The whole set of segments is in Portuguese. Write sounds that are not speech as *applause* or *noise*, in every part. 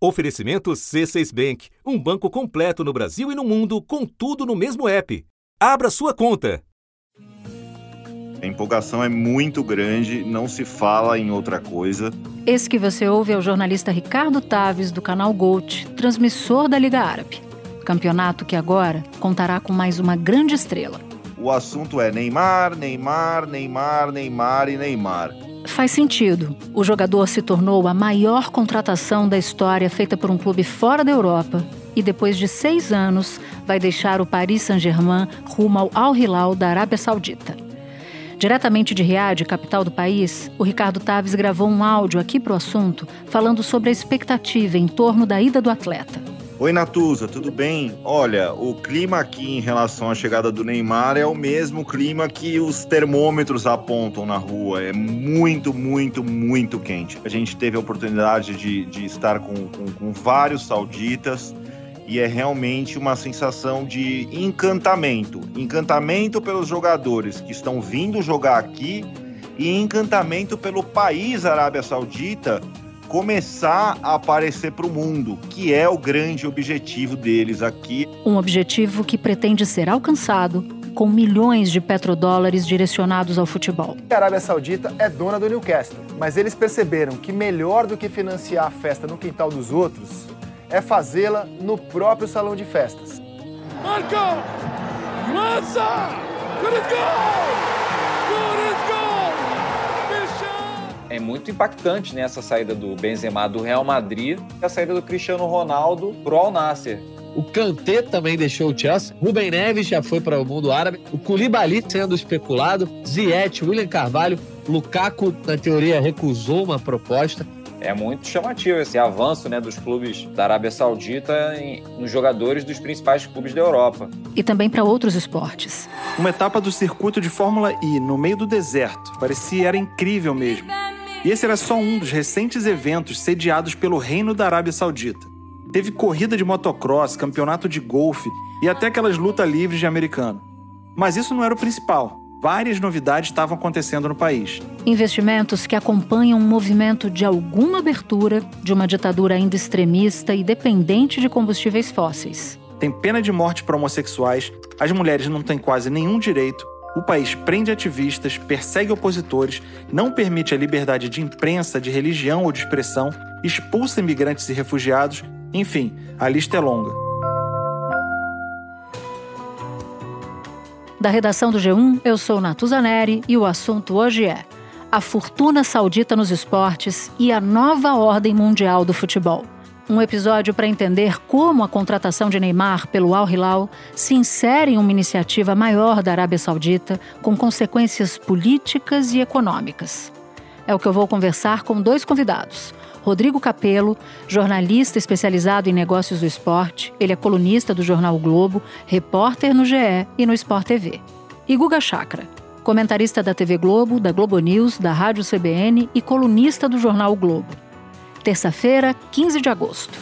Oferecimento C6 Bank, um banco completo no Brasil e no mundo, com tudo no mesmo app. Abra sua conta. A empolgação é muito grande, não se fala em outra coisa. Esse que você ouve é o jornalista Ricardo Taves, do canal Gold, transmissor da Liga Árabe. Campeonato que agora contará com mais uma grande estrela. O assunto é Neymar, Neymar, Neymar, Neymar e Neymar. Faz sentido. O jogador se tornou a maior contratação da história feita por um clube fora da Europa e, depois de seis anos, vai deixar o Paris Saint-Germain rumo ao Al Hilal da Arábia Saudita. Diretamente de Riad, capital do país, o Ricardo Taves gravou um áudio aqui para o assunto, falando sobre a expectativa em torno da ida do atleta. Oi, Natuza, tudo bem? Olha, o clima aqui em relação à chegada do Neymar é o mesmo clima que os termômetros apontam na rua. É muito, muito, muito quente. A gente teve a oportunidade de, de estar com, com, com vários sauditas e é realmente uma sensação de encantamento. Encantamento pelos jogadores que estão vindo jogar aqui e encantamento pelo país Arábia Saudita começar a aparecer para o mundo, que é o grande objetivo deles aqui. Um objetivo que pretende ser alcançado com milhões de petrodólares direcionados ao futebol. A Arábia Saudita é dona do Newcastle, mas eles perceberam que melhor do que financiar a festa no quintal dos outros é fazê-la no próprio salão de festas. Marco! Lança! Good É muito impactante né, essa saída do Benzema do Real Madrid e a saída do Cristiano Ronaldo pro Al Nasser. O Kanté também deixou o Chelsea. Rubem Neves já foi para o mundo árabe. O Koulibaly sendo especulado. Ziyech, William Carvalho. Lukaku, na teoria, recusou uma proposta é muito chamativo esse avanço né, dos clubes da Arábia Saudita em, nos jogadores dos principais clubes da Europa. E também para outros esportes. Uma etapa do circuito de Fórmula I no meio do deserto. Parecia era incrível mesmo. E esse era só um dos recentes eventos sediados pelo Reino da Arábia Saudita. Teve corrida de motocross, campeonato de golfe e até aquelas lutas livres de americano. Mas isso não era o principal várias novidades estavam acontecendo no país. Investimentos que acompanham um movimento de alguma abertura de uma ditadura ainda extremista e dependente de combustíveis fósseis. Tem pena de morte para homossexuais, as mulheres não têm quase nenhum direito, o país prende ativistas, persegue opositores, não permite a liberdade de imprensa, de religião ou de expressão, expulsa imigrantes e refugiados, enfim, a lista é longa. Da redação do G1, eu sou Natuzaneri e o assunto hoje é a fortuna saudita nos esportes e a nova ordem mundial do futebol. Um episódio para entender como a contratação de Neymar pelo Al Hilal se insere em uma iniciativa maior da Arábia Saudita com consequências políticas e econômicas. É o que eu vou conversar com dois convidados. Rodrigo Capello, jornalista especializado em negócios do esporte, ele é colunista do jornal o Globo, repórter no GE e no Sport TV. E Guga Chakra, comentarista da TV Globo, da Globo News, da Rádio CBN e colunista do jornal o Globo. Terça-feira, 15 de agosto.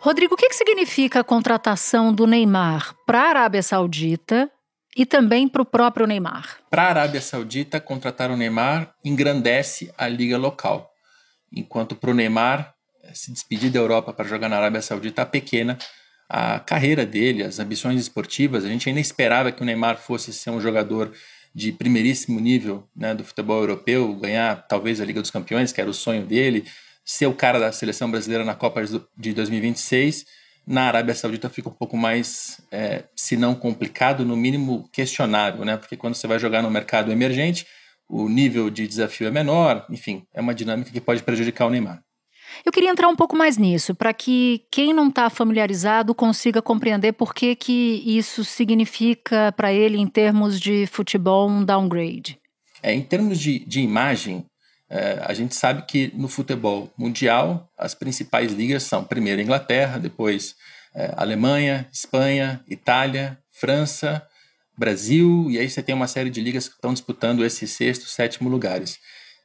Rodrigo, o que, significa a contratação do Neymar para a Arábia Saudita e também para o próprio Neymar? Para a Arábia Saudita, contratar o Neymar engrandece a liga local enquanto para o Neymar eh, se despedir da Europa para jogar na Arábia Saudita pequena a carreira dele, as ambições esportivas. A gente ainda esperava que o Neymar fosse ser um jogador de primeiríssimo nível né, do futebol europeu, ganhar talvez a Liga dos Campeões, que era o sonho dele, ser o cara da seleção brasileira na Copa de 2026. Na Arábia Saudita fica um pouco mais, é, se não complicado, no mínimo questionável, né? Porque quando você vai jogar no mercado emergente, o nível de desafio é menor, enfim, é uma dinâmica que pode prejudicar o Neymar. Eu queria entrar um pouco mais nisso, para que quem não está familiarizado consiga compreender por que, que isso significa para ele, em termos de futebol, um downgrade. É, em termos de, de imagem, é, a gente sabe que no futebol mundial, as principais ligas são primeiro Inglaterra, depois é, Alemanha, Espanha, Itália, França, Brasil, e aí você tem uma série de ligas que estão disputando esses sexto, sétimo lugares.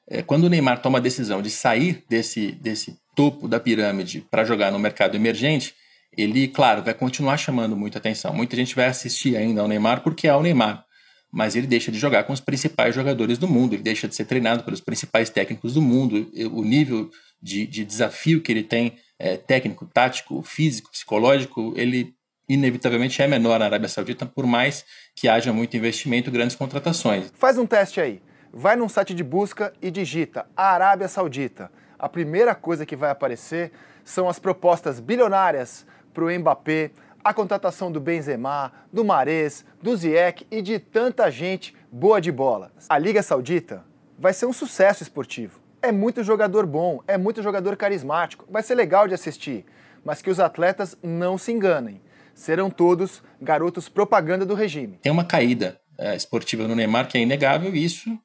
É, quando o Neymar toma a decisão de sair desse, desse topo da pirâmide para jogar no mercado emergente, ele, claro, vai continuar chamando muita atenção. Muita gente vai assistir ainda ao Neymar porque é o Neymar, mas ele deixa de jogar com os principais jogadores do mundo, ele deixa de ser treinado pelos principais técnicos do mundo, o nível de, de desafio que ele tem, é, técnico, tático, físico, psicológico, ele inevitavelmente é menor na Arábia Saudita, por mais que haja muito investimento grandes contratações. Faz um teste aí. Vai num site de busca e digita Arábia Saudita. A primeira coisa que vai aparecer são as propostas bilionárias para o Mbappé, a contratação do Benzema, do Mares, do Ziyech e de tanta gente boa de bola. A Liga Saudita vai ser um sucesso esportivo. É muito jogador bom, é muito jogador carismático, vai ser legal de assistir, mas que os atletas não se enganem. Serão todos garotos propaganda do regime. Tem uma caída é, esportiva no Neymar que é inegável e isso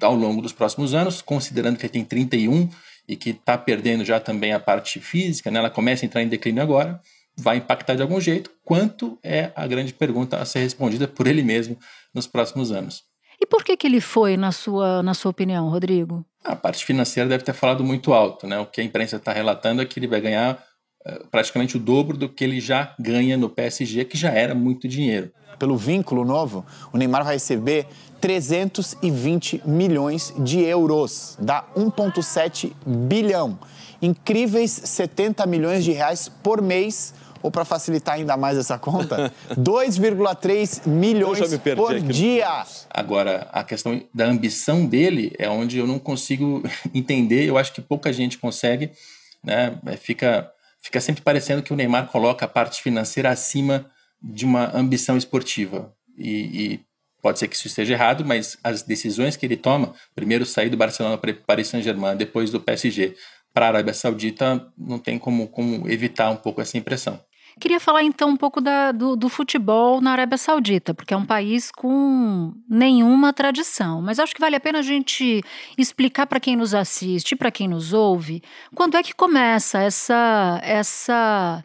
ao longo dos próximos anos, considerando que tem 31 e que está perdendo já também a parte física, né? ela começa a entrar em declínio agora, vai impactar de algum jeito, quanto é a grande pergunta a ser respondida por ele mesmo nos próximos anos. E por que, que ele foi, na sua, na sua opinião, Rodrigo? A parte financeira deve ter falado muito alto. Né? O que a imprensa está relatando é que ele vai ganhar praticamente o dobro do que ele já ganha no PSG, que já era muito dinheiro. Pelo vínculo novo, o Neymar vai receber 320 milhões de euros, dá 1,7 bilhão. Incríveis 70 milhões de reais por mês ou para facilitar ainda mais essa conta, *laughs* 2,3 milhões por dia. Agora, a questão da ambição dele é onde eu não consigo *laughs* entender, eu acho que pouca gente consegue, né? É, fica, fica sempre parecendo que o Neymar coloca a parte financeira acima de uma ambição esportiva. E, e pode ser que isso esteja errado, mas as decisões que ele toma, primeiro sair do Barcelona para Paris Saint-Germain, depois do PSG, para a Arábia Saudita, não tem como, como evitar um pouco essa impressão. Queria falar então um pouco da, do, do, futebol na Arábia Saudita, porque é um país com nenhuma tradição. Mas acho que vale a pena a gente explicar para quem nos assiste, para quem nos ouve, quando é que começa essa essa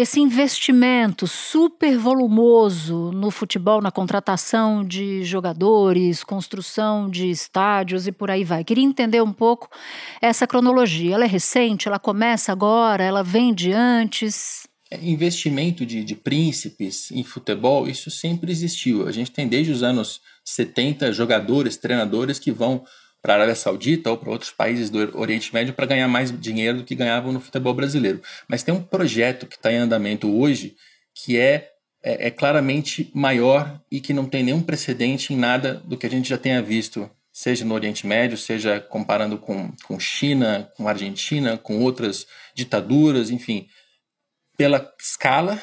esse investimento super volumoso no futebol, na contratação de jogadores, construção de estádios e por aí vai. Queria entender um pouco essa cronologia. Ela é recente? Ela começa agora? Ela vem de antes? Investimento de, de príncipes em futebol, isso sempre existiu. A gente tem desde os anos 70 jogadores, treinadores que vão para a Arábia Saudita ou para outros países do Oriente Médio para ganhar mais dinheiro do que ganhavam no futebol brasileiro. Mas tem um projeto que está em andamento hoje que é, é, é, claramente maior e que não tem nenhum precedente em nada do que a gente já tenha visto, seja no Oriente Médio, seja comparando com, com China, com Argentina, com outras ditaduras, enfim pela escala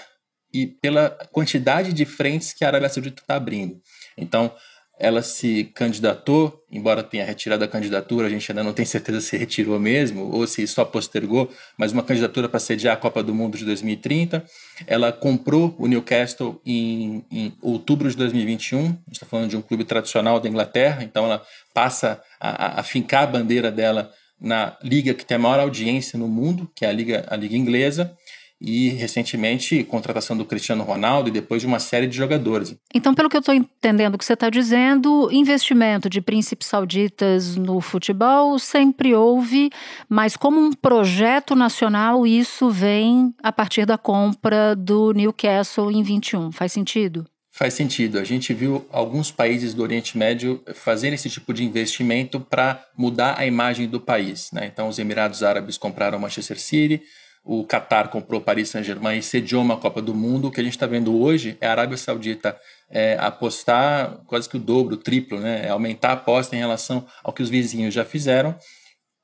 e pela quantidade de frentes que a Arábia Saudita está abrindo. Então, ela se candidatou, embora tenha retirado a candidatura, a gente ainda não tem certeza se retirou mesmo ou se só postergou, mas uma candidatura para sediar a Copa do Mundo de 2030. Ela comprou o Newcastle em, em outubro de 2021, a gente está falando de um clube tradicional da Inglaterra, então ela passa a, a, fincar a bandeira dela na liga que tem a maior audiência no mundo, que é a liga, a liga inglesa, e recentemente contratação do Cristiano Ronaldo e depois de uma série de jogadores. Então, pelo que eu estou entendendo que você está dizendo, investimento de príncipes sauditas no futebol sempre houve, mas como um projeto nacional, isso vem a partir da compra do Newcastle em 21. Faz sentido? Faz sentido. A gente viu alguns países do Oriente Médio fazerem esse tipo de investimento para mudar a imagem do país. Né? Então, os Emirados Árabes compraram Manchester City, o Qatar comprou Paris Saint-Germain e sediou uma Copa do Mundo. O que a gente está vendo hoje é a Arábia Saudita é, apostar quase que o dobro, o triplo, né? É aumentar a aposta em relação ao que os vizinhos já fizeram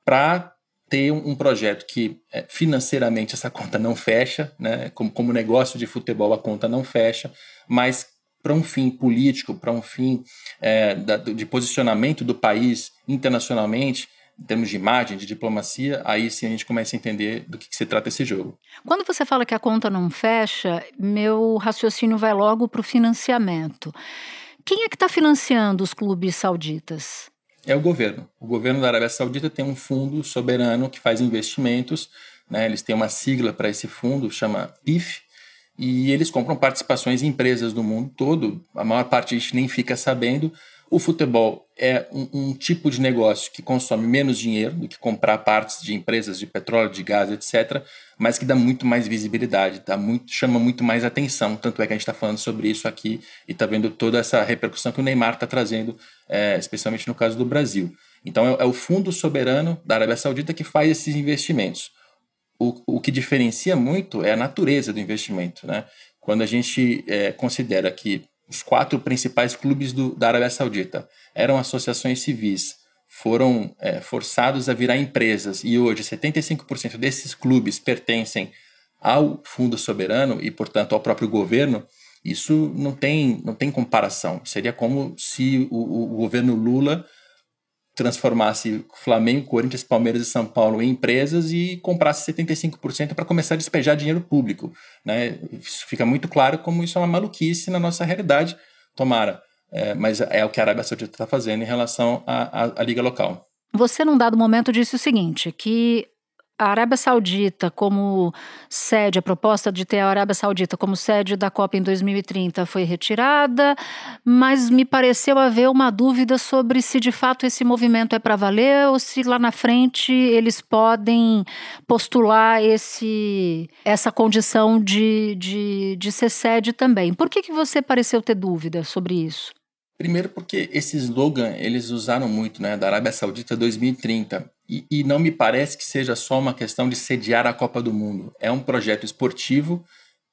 para ter um, projeto que é, financeiramente essa conta não fecha, né? como, como negócio de futebol a conta não fecha, mas para um fim político, para um fim é, da, de posicionamento do país internacionalmente, em termos de imagem, de diplomacia, aí sim a gente começa a entender do que, que se trata esse jogo. Quando você fala que a conta não fecha, meu raciocínio vai logo para o financiamento. Quem é que está financiando os clubes sauditas? É o governo. O governo da Arábia Saudita tem um fundo soberano que faz investimentos. Né? Eles têm uma sigla para esse fundo, chama PIF, e eles compram participações em empresas do mundo todo. A maior parte a gente nem fica sabendo, o futebol é um, um, tipo de negócio que consome menos dinheiro do que comprar partes de empresas de petróleo, de gás, etc., mas que dá muito mais visibilidade, muito, chama muito mais atenção. Tanto é que a gente está falando sobre isso aqui e está vendo toda essa repercussão que o Neymar está trazendo, é, especialmente no caso do Brasil. Então é, é o fundo soberano da Arábia Saudita que faz esses investimentos. O, o que diferencia muito é a natureza do investimento. Né? Quando a gente é, considera que os quatro principais clubes do, da Arábia Saudita. Eram associações civis, foram é, forçados a virar empresas. E hoje 75% desses clubes pertencem ao fundo soberano e, portanto, ao próprio governo, isso não tem, não tem comparação. Seria como se o, o governo Lula transformasse Flamengo, Corinthians, Palmeiras e São Paulo em empresas e comprasse 75% para começar a despejar dinheiro público. Né? Isso fica muito claro como isso é uma maluquice na nossa realidade. Tomara. É, mas é o que a Arábia Saudita está fazendo em relação à, liga local. Você, num dado momento, disse o seguinte: que a Arábia Saudita como sede, a proposta de ter a Arábia Saudita como sede da Copa em 2030 foi retirada, mas me pareceu haver uma dúvida sobre se de fato esse movimento é para valer ou se lá na frente eles podem postular esse, essa condição de, de, de ser sede também. Por que, que você pareceu ter dúvida sobre isso? Primeiro porque esse slogan eles usaram muito, né, da Arábia Saudita 2030. E, e, não me parece que seja só uma questão de sediar a Copa do Mundo. É um projeto esportivo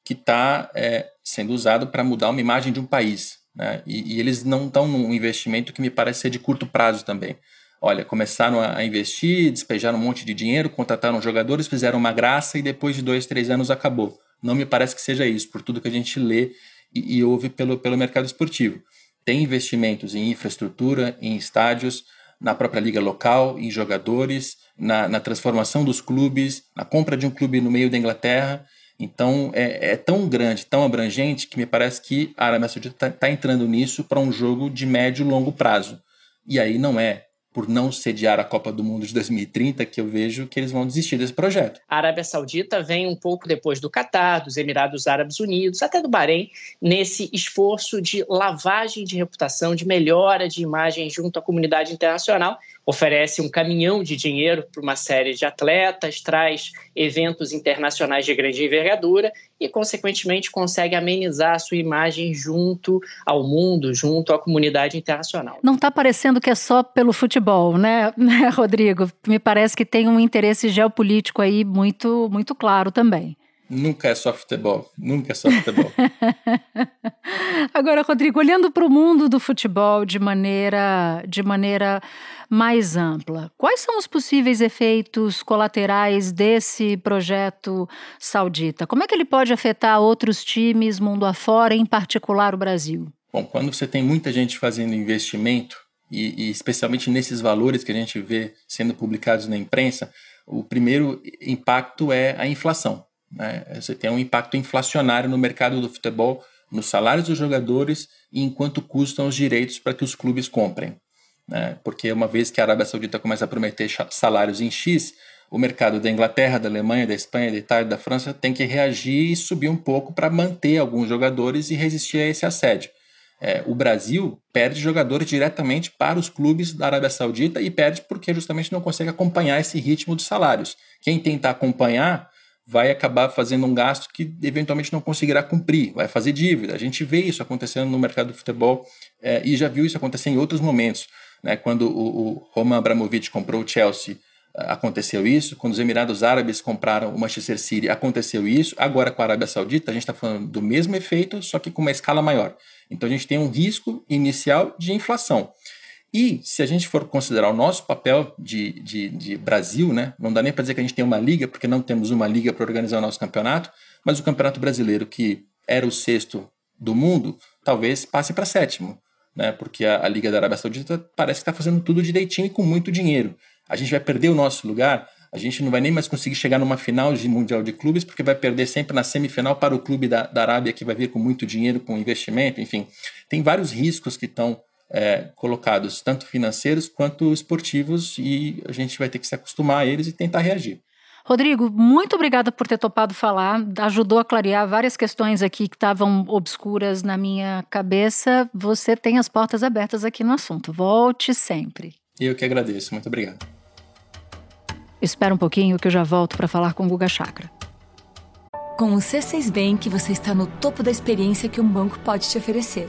que está é, sendo usado para mudar uma imagem de um país. Né? E, e eles não estão num investimento que me parece ser de curto prazo também. Olha, começaram a, a investir, despejaram um monte de dinheiro, contrataram jogadores, fizeram uma graça e depois de dois, três anos acabou. Não me parece que seja isso, por tudo que a gente lê e, e ouve pelo, pelo mercado esportivo tem investimentos em infraestrutura, em estádios, na própria liga local, em jogadores, na, na transformação dos clubes, na compra de um clube no meio da Inglaterra. Então é, é tão grande, tão abrangente, que me parece que a Arábia Saudita está tá entrando nisso para um jogo de médio e longo prazo. E aí não é por não sediar a Copa do Mundo de 2030 que eu vejo que eles vão desistir desse projeto. A Arábia Saudita vem um pouco depois do Catar, dos Emirados Árabes Unidos, até do Bahrein, nesse esforço de lavagem de reputação, de melhora de imagem junto à comunidade internacional oferece um caminhão de dinheiro para uma série de atletas, traz eventos internacionais de grande envergadura e, consequentemente, consegue amenizar a sua imagem junto ao mundo, junto à comunidade internacional. Não está parecendo que é só pelo futebol, né, *laughs* né, Rodrigo? Me parece que tem um interesse geopolítico aí muito, muito claro também. Nunca é só futebol, nunca é só futebol. *laughs* Agora, Rodrigo, olhando para o mundo do futebol de maneira, de maneira mais ampla, quais são os possíveis efeitos colaterais desse projeto saudita? Como é que ele pode afetar outros times mundo afora, em particular o Brasil? Bom, quando você tem muita gente fazendo investimento, e, e especialmente nesses valores que a gente vê sendo publicados na imprensa, o primeiro impacto é a inflação. Né? Você tem um impacto inflacionário no mercado do futebol, nos salários dos jogadores e enquanto custam os direitos para que os clubes comprem. Né? Porque uma vez que a Arábia Saudita começa a prometer salários em X, o mercado da Inglaterra, da Alemanha, da Espanha, da Itália, da França tem que reagir e subir um pouco para manter alguns jogadores e resistir a esse assédio. É, o Brasil perde jogadores diretamente para os clubes da Arábia Saudita e perde porque justamente não consegue acompanhar esse ritmo de salários. Quem tenta acompanhar vai acabar fazendo um gasto que eventualmente não conseguirá cumprir, vai fazer dívida. A gente vê isso acontecendo no mercado do futebol é, e já viu isso acontecer em outros momentos. Né? Quando o, o Roman Abramovich comprou o Chelsea, aconteceu isso. Quando os Emirados Árabes compraram o Manchester City, aconteceu isso. Agora com a Arábia Saudita, a gente está falando do mesmo efeito, só que com uma escala maior. Então a gente tem um risco inicial de inflação. E se a gente for considerar o nosso papel de, de, de Brasil, né, não dá nem para dizer que a gente tem uma liga, porque não temos uma liga para organizar o nosso campeonato, mas o campeonato brasileiro, que era o sexto do mundo, talvez passe para sétimo, né, porque a, a Liga da Arábia Saudita parece que está fazendo tudo direitinho e com muito dinheiro. A gente vai perder o nosso lugar, a gente não vai nem mais conseguir chegar numa final de Mundial de Clubes, porque vai perder sempre na semifinal para o clube da, da Arábia, que vai vir com muito dinheiro, com investimento, enfim. Tem vários riscos que estão é, colocados, tanto financeiros quanto esportivos, e a gente vai ter que se acostumar a eles e tentar reagir. Rodrigo, muito obrigada por ter topado falar. Ajudou a clarear várias questões aqui que estavam obscuras na minha cabeça. Você tem as portas abertas aqui no assunto. Volte sempre. Eu que agradeço. Muito obrigado. Espera um pouquinho que eu já volto para falar com o Guga Chakra. Com o C6 Bank, você está no topo da experiência que um banco pode te oferecer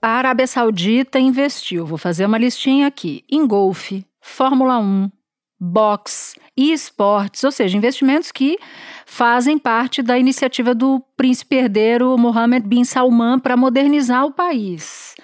a Arábia Saudita investiu, vou fazer uma listinha aqui, em golfe, Fórmula 1, boxe e esportes, ou seja, investimentos que fazem parte da iniciativa do príncipe herdeiro Mohammed bin Salman para modernizar o país.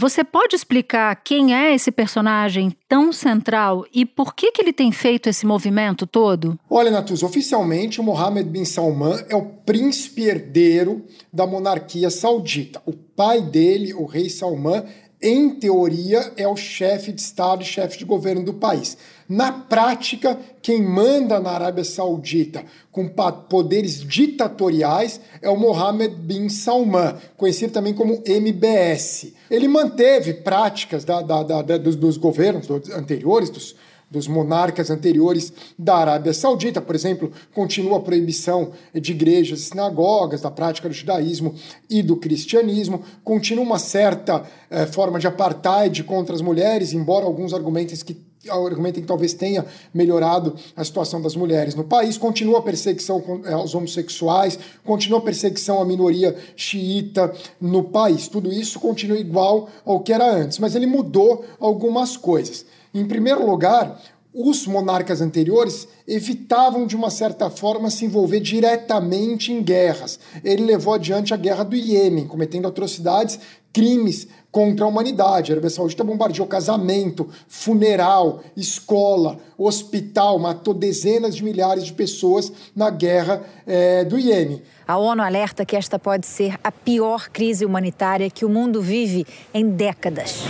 Você pode explicar quem é esse personagem tão central e por que, que ele tem feito esse movimento todo? Olha, Natus, oficialmente o Mohammed bin Salman é o príncipe herdeiro da monarquia saudita. O pai dele, o rei Salman, em teoria, é o chefe de Estado e chefe de governo do país. Na prática, quem manda na Arábia Saudita com poderes ditatoriais é o Mohammed bin Salman, conhecido também como MBS. Ele manteve práticas da, da, da, dos, dos, governos anteriores, dos, dos monarcas anteriores da Arábia Saudita. Por exemplo, continua a proibição de igrejas e sinagogas, da prática do judaísmo e do cristianismo, continua uma certa eh, forma de apartheid contra as mulheres, embora alguns argumentos que argumentem que talvez tenha melhorado a situação das mulheres no país, continua a perseguição eh, aos homossexuais, continua a perseguição à minoria xiita no país. Tudo isso continua igual ao que era antes, mas ele mudou algumas coisas. Em primeiro lugar, os monarcas anteriores evitavam, de uma certa forma, se envolver diretamente em guerras. Ele levou adiante a guerra do Iêmen, cometendo atrocidades, crimes contra a humanidade. A Arábia Saudita bombardeou casamento, funeral, escola, hospital, matou dezenas de milhares de pessoas na guerra é, do Iêmen. A ONU alerta que esta pode ser a pior crise humanitária que o mundo vive em décadas.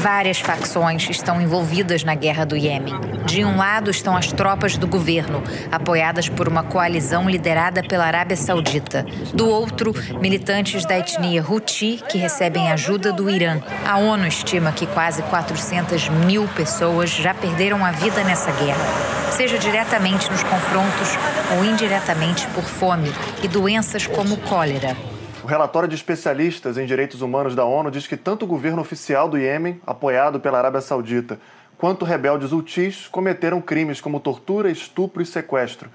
Várias facções estão envolvidas na guerra do Iêmen. De um lado estão as tropas do governo, apoiadas por uma coalizão liderada pela Arábia Saudita. Do outro, militantes da etnia Houthi, que recebem ajuda do Irã. A ONU estima que quase 400 mil pessoas já perderam a vida nessa guerra, seja diretamente nos confrontos ou indiretamente por fome e doenças como cólera. Relatório de especialistas em direitos humanos da ONU diz que tanto o governo oficial do Iêmen, apoiado pela Arábia Saudita, quanto rebeldes Houthis cometeram crimes como tortura, estupro e sequestro.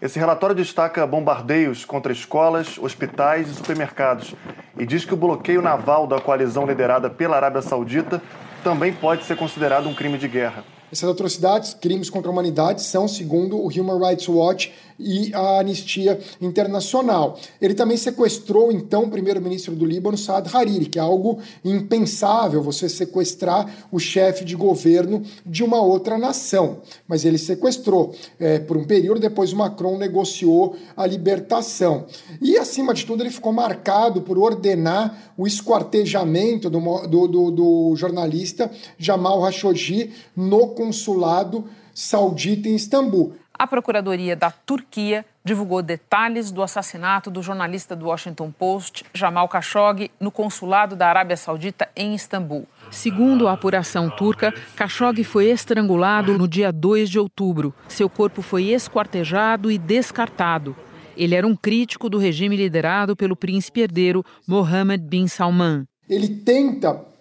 Esse relatório destaca bombardeios contra escolas, hospitais e supermercados e diz que o bloqueio naval da coalizão liderada pela Arábia Saudita também pode ser considerado um crime de guerra. Essas atrocidades, crimes contra a humanidade, são, segundo o Human Rights Watch e a Anistia Internacional. Ele também sequestrou, então, o primeiro-ministro do Líbano, Saad Hariri, que é algo impensável você sequestrar o chefe de governo de uma outra nação. Mas ele sequestrou é, por um período, depois o Macron negociou a libertação. E, acima de tudo, ele ficou marcado por ordenar o esquartejamento do, do, do, do jornalista Jamal Khashoggi no consulado saudita em Istambul. A Procuradoria da Turquia divulgou detalhes do assassinato do jornalista do Washington Post, Jamal Khashoggi, no consulado da Arábia Saudita em Istambul. Segundo a apuração turca, Khashoggi foi estrangulado no dia 2 de outubro. Seu corpo foi esquartejado e descartado. Ele era um crítico do regime liderado pelo príncipe herdeiro Mohammed bin Salman. Ele tenta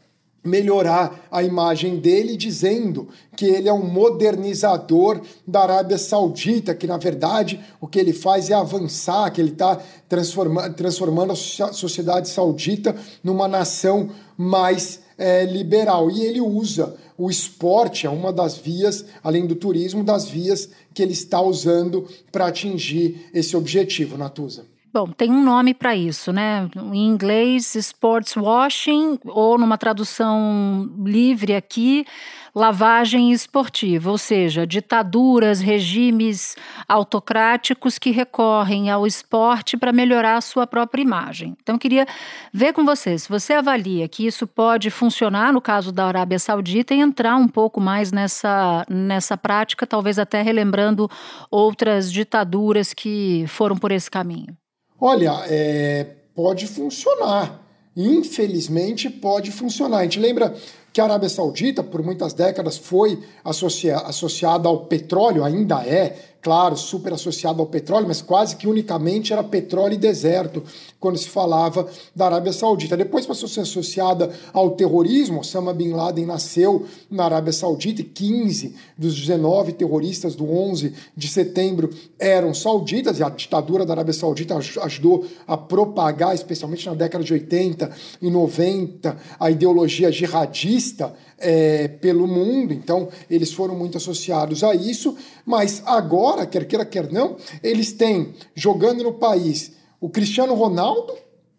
melhorar a imagem dele, dizendo que ele é um modernizador da Arábia Saudita, que na verdade o que ele faz é avançar, que ele está transforma transformando a sociedade saudita numa nação mais é, liberal. E ele usa o esporte, é uma das vias, além do turismo, das vias que ele está usando para atingir esse objetivo, Natuza. Bom, tem um nome para isso, né? Em inglês, sports washing, ou numa tradução livre aqui, lavagem esportiva, ou seja, ditaduras, regimes autocráticos que recorrem ao esporte para melhorar a sua própria imagem. Então, queria ver com você se você avalia que isso pode funcionar no caso da Arábia Saudita e entrar um pouco mais nessa, nessa prática, talvez até relembrando outras ditaduras que foram por esse caminho. Olha, é, pode funcionar. infelizmente, pode funcionar. A gente lembra que a Arábia Saudita, por muitas décadas, foi associa associada ao petróleo, ainda é, claro, super associada ao petróleo, mas quase que unicamente era petróleo e deserto quando se falava da Arábia Saudita. Depois passou a ser associada ao terrorismo. Osama Bin Laden nasceu na Arábia Saudita e 15 dos 19 terroristas do 11 de setembro eram sauditas e a ditadura da Arábia Saudita ajudou a propagar, especialmente na década de 80 e 90, a ideologia jihadista é, pelo mundo, então eles foram muito associados a isso, mas agora, quer queira, quer não, eles têm jogando no país o Cristiano Ronaldo,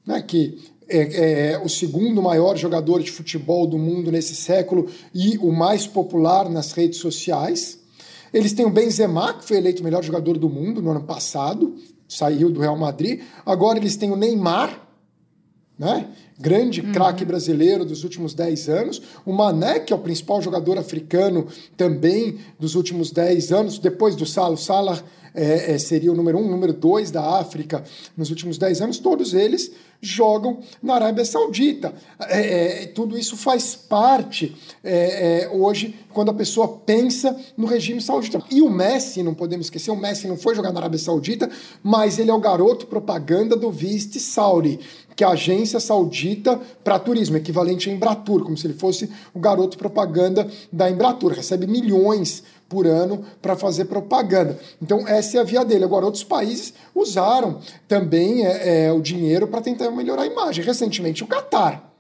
né, que é, é, o segundo maior jogador de futebol do mundo nesse século e o mais popular nas redes sociais. Eles têm o Benzema, que foi eleito melhor jogador do mundo no ano passado, saiu do Real Madrid. Agora eles têm o Neymar, né? grande uhum. craque brasileiro dos últimos 10 anos. O Mané, que é o principal jogador africano também dos últimos 10 anos, depois do Salah. O Salah é, é, seria o número um, número dois da África nos últimos 10 anos, todos eles jogam na Arábia Saudita. É, é tudo isso faz parte é, é, hoje quando a pessoa pensa no regime saudita. E o Messi, não podemos esquecer, o Messi não foi jogar na Arábia Saudita, mas ele é o garoto propaganda do Vist Saudi, que é a agência saudita para turismo, equivalente a Embratur, como se ele fosse o garoto propaganda da Embratur. Recebe milhões por ano para fazer propaganda. Então, essa é a via dele. Agora, outros países usaram também é, é o dinheiro para tentar melhorar a imagem. Recentemente, o Catar.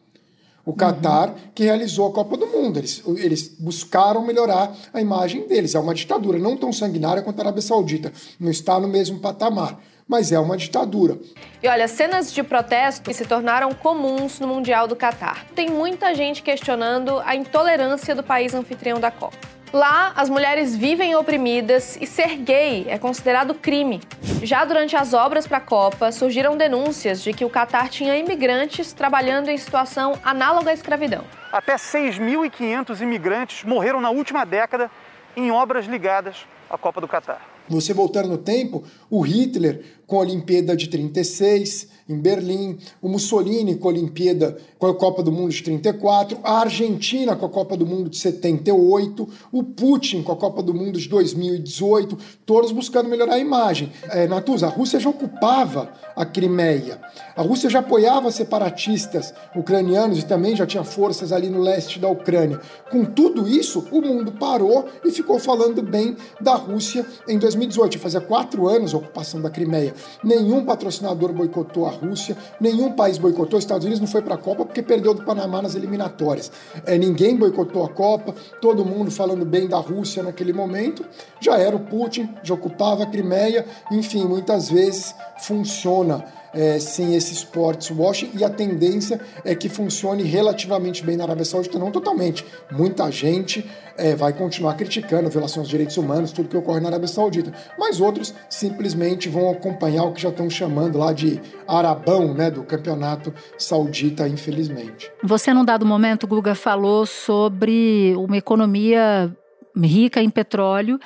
O Catar, uhum. que realizou a Copa do Mundo. Eles, eles buscaram melhorar a imagem deles. É uma ditadura, não tão sanguinária quanto a Arábia Saudita. Não está no mesmo patamar mas é uma ditadura. E olha, cenas de protesto se tornaram comuns no Mundial do Catar. Tem muita gente questionando a intolerância do país anfitrião da Copa. Lá, as mulheres vivem oprimidas e ser gay é considerado crime. Já durante as obras para a Copa, surgiram denúncias de que o Catar tinha imigrantes trabalhando em situação análoga à escravidão. Até 6.500 imigrantes morreram na última década em obras ligadas à Copa do Catar. Você voltar no tempo, o Hitler com a Olimpíada de 36 em Berlim, o Mussolini com a Olimpíada, com a Copa do Mundo de 34, a Argentina com a Copa do Mundo de 78, o Putin com a Copa do Mundo de 2018, todos buscando melhorar a imagem. É, Natuza, a Rússia já ocupava a Crimeia, a Rússia já apoiava separatistas ucranianos e também já tinha forças ali no leste da Ucrânia. Com tudo isso, o mundo parou e ficou falando bem da Rússia em 2018. Fazia quatro anos a ocupação da Crimeia. Nenhum patrocinador boicotou a Rússia, nenhum país boicotou. Os Estados Unidos não foi para a Copa porque perdeu do Panamá nas eliminatórias. É, ninguém boicotou a Copa, todo mundo falando bem da Rússia naquele momento. Já era o Putin, já ocupava a Crimeia, enfim, muitas vezes funciona é, sem esse sports washing e a tendência é que funcione relativamente bem na Arábia Saudita, não totalmente. Muita gente é, vai continuar criticando violações dos direitos humanos, tudo que ocorre na Arábia Saudita, mas outros simplesmente vão acompanhar o que já estão chamando lá de arabão né, do campeonato saudita, infelizmente. Você, num dado momento, Guga, falou sobre uma economia rica em petróleo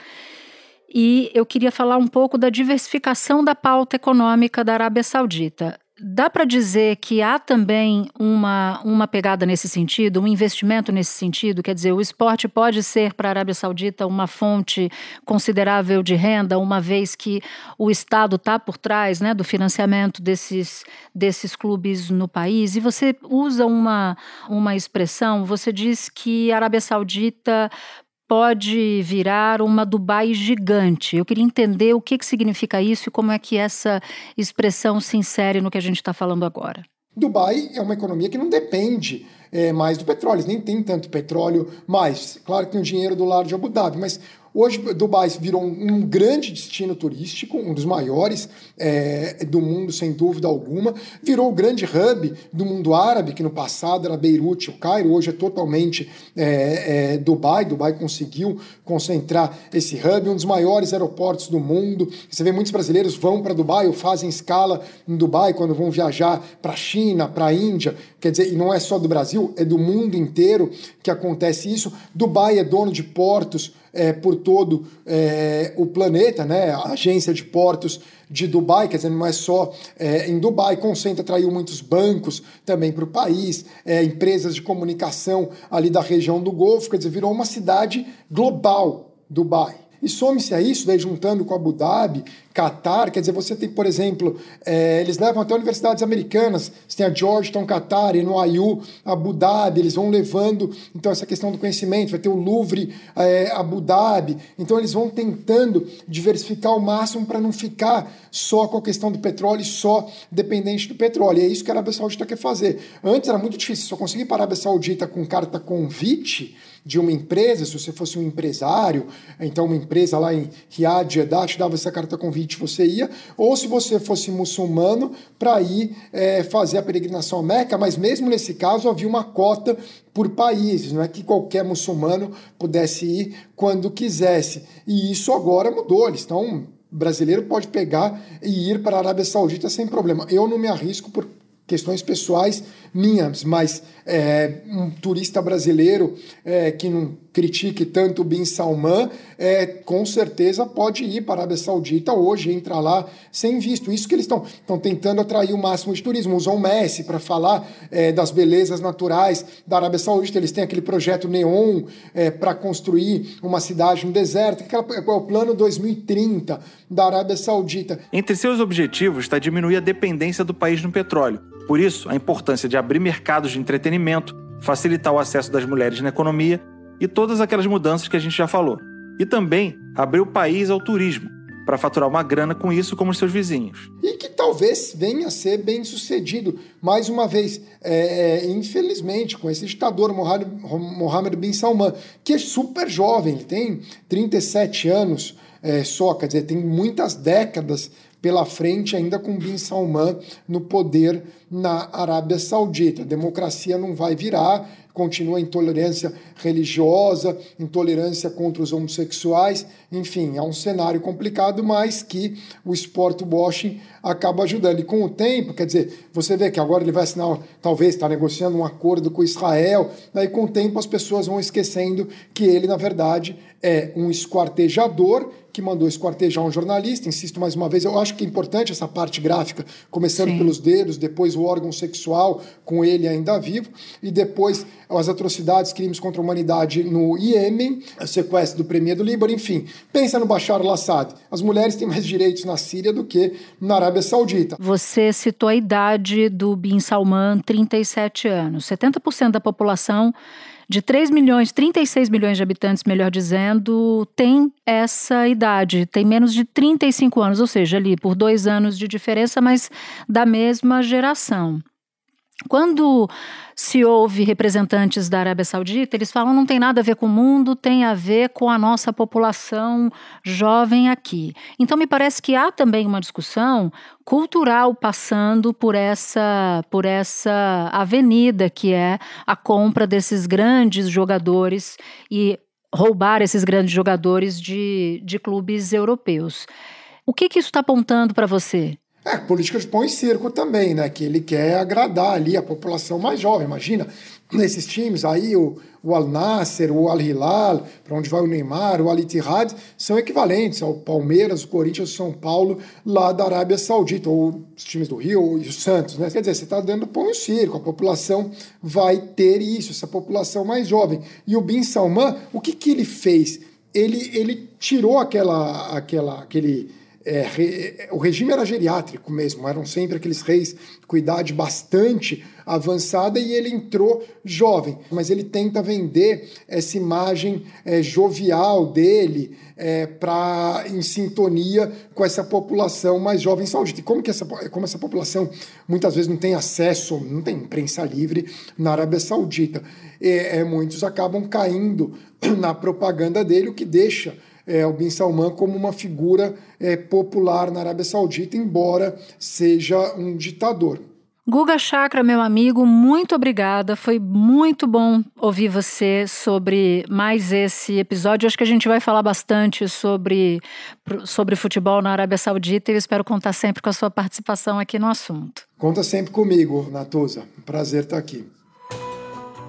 e eu queria falar um pouco da diversificação da pauta econômica da Arábia Saudita. Dá para dizer que há também uma, uma pegada nesse sentido, um investimento nesse sentido? Quer dizer, o esporte pode ser para a Arábia Saudita uma fonte considerável de renda, uma vez que o Estado está por trás né, do financiamento desses, desses clubes no país. E você usa uma, uma expressão, você diz que a Arábia Saudita pode virar uma Dubai gigante. Eu queria entender o que, que significa isso e como é que essa expressão se insere no que a gente está falando agora. Dubai é uma economia que não depende é, mais do petróleo, nem tem tanto petróleo mais. Claro que tem o dinheiro do lado de Abu Dhabi, mas Hoje, Dubai virou um, grande destino turístico, um dos maiores é, do mundo, sem dúvida alguma. Virou o grande hub do mundo árabe, que no passado era Beirute, o Cairo, hoje é totalmente é, é, Dubai. Dubai conseguiu concentrar esse hub, um dos maiores aeroportos do mundo. Você vê muitos brasileiros vão para Dubai ou fazem escala em Dubai quando vão viajar para a China, para a Índia. Quer dizer, e não é só do Brasil, é do mundo inteiro que acontece isso. Dubai é dono de portos é, por todo é, o planeta, né? A agência de portos de Dubai, quer dizer, não é só é, em Dubai, concentra, atraiu muitos bancos também para o país, é, empresas de comunicação ali da região do Golfo, quer dizer, virou uma cidade global, Dubai. E some-se a isso, daí juntando com Abu Dhabi, Qatar, quer dizer, você tem, por exemplo, é, eles levam até universidades americanas, você tem a Georgetown, Qatar, NYU, Abu Dhabi, eles vão levando, então, essa questão do conhecimento, vai ter o Louvre, é, Abu Dhabi, então eles vão tentando diversificar ao máximo para não ficar só com a questão do petróleo, só dependente do petróleo, e é isso que a Arábia Saudita quer fazer. Antes era muito difícil, só conseguir para a Arábia Saudita com carta convite, de uma empresa, se você fosse um empresário, então uma empresa lá em Riyadh, Jeddah, te dava essa carta convite, você ia, ou se você fosse muçulmano, para ir é, fazer a peregrinação à Meca, mas mesmo nesse caso havia uma cota por países, não é que qualquer muçulmano pudesse ir quando quisesse. E isso agora mudou, eles estão brasileiro pode pegar e ir para a Arábia Saudita sem problema. Eu não me arrisco por questões pessoais minhas, mas é, um turista brasileiro é, que não critique tanto Bin Salman, é, com certeza pode ir para a Arábia Saudita hoje, entrar lá sem visto. Isso que eles estão tentando atrair o máximo de turismo. Usam o Messi para falar é, das belezas naturais da Arábia Saudita. Eles têm aquele projeto Neon é, para construir uma cidade no deserto. É o plano 2030 da Arábia Saudita. Entre seus objetivos está diminuir a dependência do país no petróleo. Por isso, a importância de abrir mercados de entretenimento, facilitar o acesso das mulheres na economia e todas aquelas mudanças que a gente já falou. E também abrir o país ao turismo, para faturar uma grana com isso como os seus vizinhos. E que talvez venha a ser bem sucedido. Mais uma vez, é, é infelizmente, com esse ditador Mohammed bin Salman, que é super jovem, ele tem 37 anos é, só, quer dizer, tem muitas décadas pela frente, ainda com Bin Salman no poder na Arábia Saudita. A democracia não vai virar, continua a intolerância religiosa, intolerância contra os homossexuais, enfim, é um cenário complicado, mas que o sport washing acaba ajudando. E com o tempo, quer dizer, você vê que agora ele vai assinar, talvez está negociando um acordo com Israel, daí com o tempo as pessoas vão esquecendo que ele, na verdade, é um esquartejador que mandou esquartejar um jornalista. Insisto mais uma vez, eu acho que é importante essa parte gráfica, começando Sim. pelos dedos, depois o órgão sexual, com ele ainda vivo, e depois as atrocidades, crimes contra a humanidade no Iêmen, o sequestro do premier do Líbano, enfim. Pensa no Bashar al-Assad. As mulheres têm mais direitos na Síria do que na Arábia Saudita. Você citou a idade do Bin Salman, 37 anos. 70% da população de 3 milhões, 36 milhões de habitantes, melhor dizendo, tem essa idade, tem menos de 35 anos, ou seja, ali por dois anos de diferença, mas da mesma geração. Quando se ouve representantes da Arábia Saudita, eles falam não tem nada a ver com o mundo, tem a ver com a nossa população jovem aqui. Então me parece que há também uma discussão cultural passando por essa por essa avenida que é a compra desses grandes jogadores e roubar esses grandes jogadores de, de clubes europeus. O que, que isso está apontando para você? É, política de pão e circo também, né? Que ele quer agradar ali a população mais jovem. Imagina, nesses times aí, o, o Al Nasser, o Al Hilal, para onde vai o Neymar, o Al Ittihad, são equivalentes ao Palmeiras, o Corinthians, o São Paulo, lá da Arábia Saudita, ou os times do Rio e o Santos, né? Quer dizer, você está dando pão e circo, a população vai ter isso, essa população mais jovem. E o Bin Salman, o que, que ele fez? Ele, ele tirou aquela, aquela, aquele é, re, o regime era geriátrico mesmo, eram sempre aqueles reis com idade bastante avançada e ele entrou jovem, mas ele tenta vender essa imagem é, jovial dele é, para em sintonia com essa população mais jovem saudita. E como que essa, como essa população muitas vezes não tem acesso, não tem imprensa livre na Arábia Saudita, é, muitos acabam caindo na propaganda dele, o que deixa é, o Bin Salman como uma figura é, popular na Arábia Saudita, embora seja um ditador. Guga Chakra, meu amigo, muito obrigada. Foi muito bom ouvir você sobre mais esse episódio. Acho que a gente vai falar bastante sobre, sobre futebol na Arábia Saudita e eu espero contar sempre com a sua participação aqui no assunto. Conta sempre comigo, Natuza. prazer estar aqui.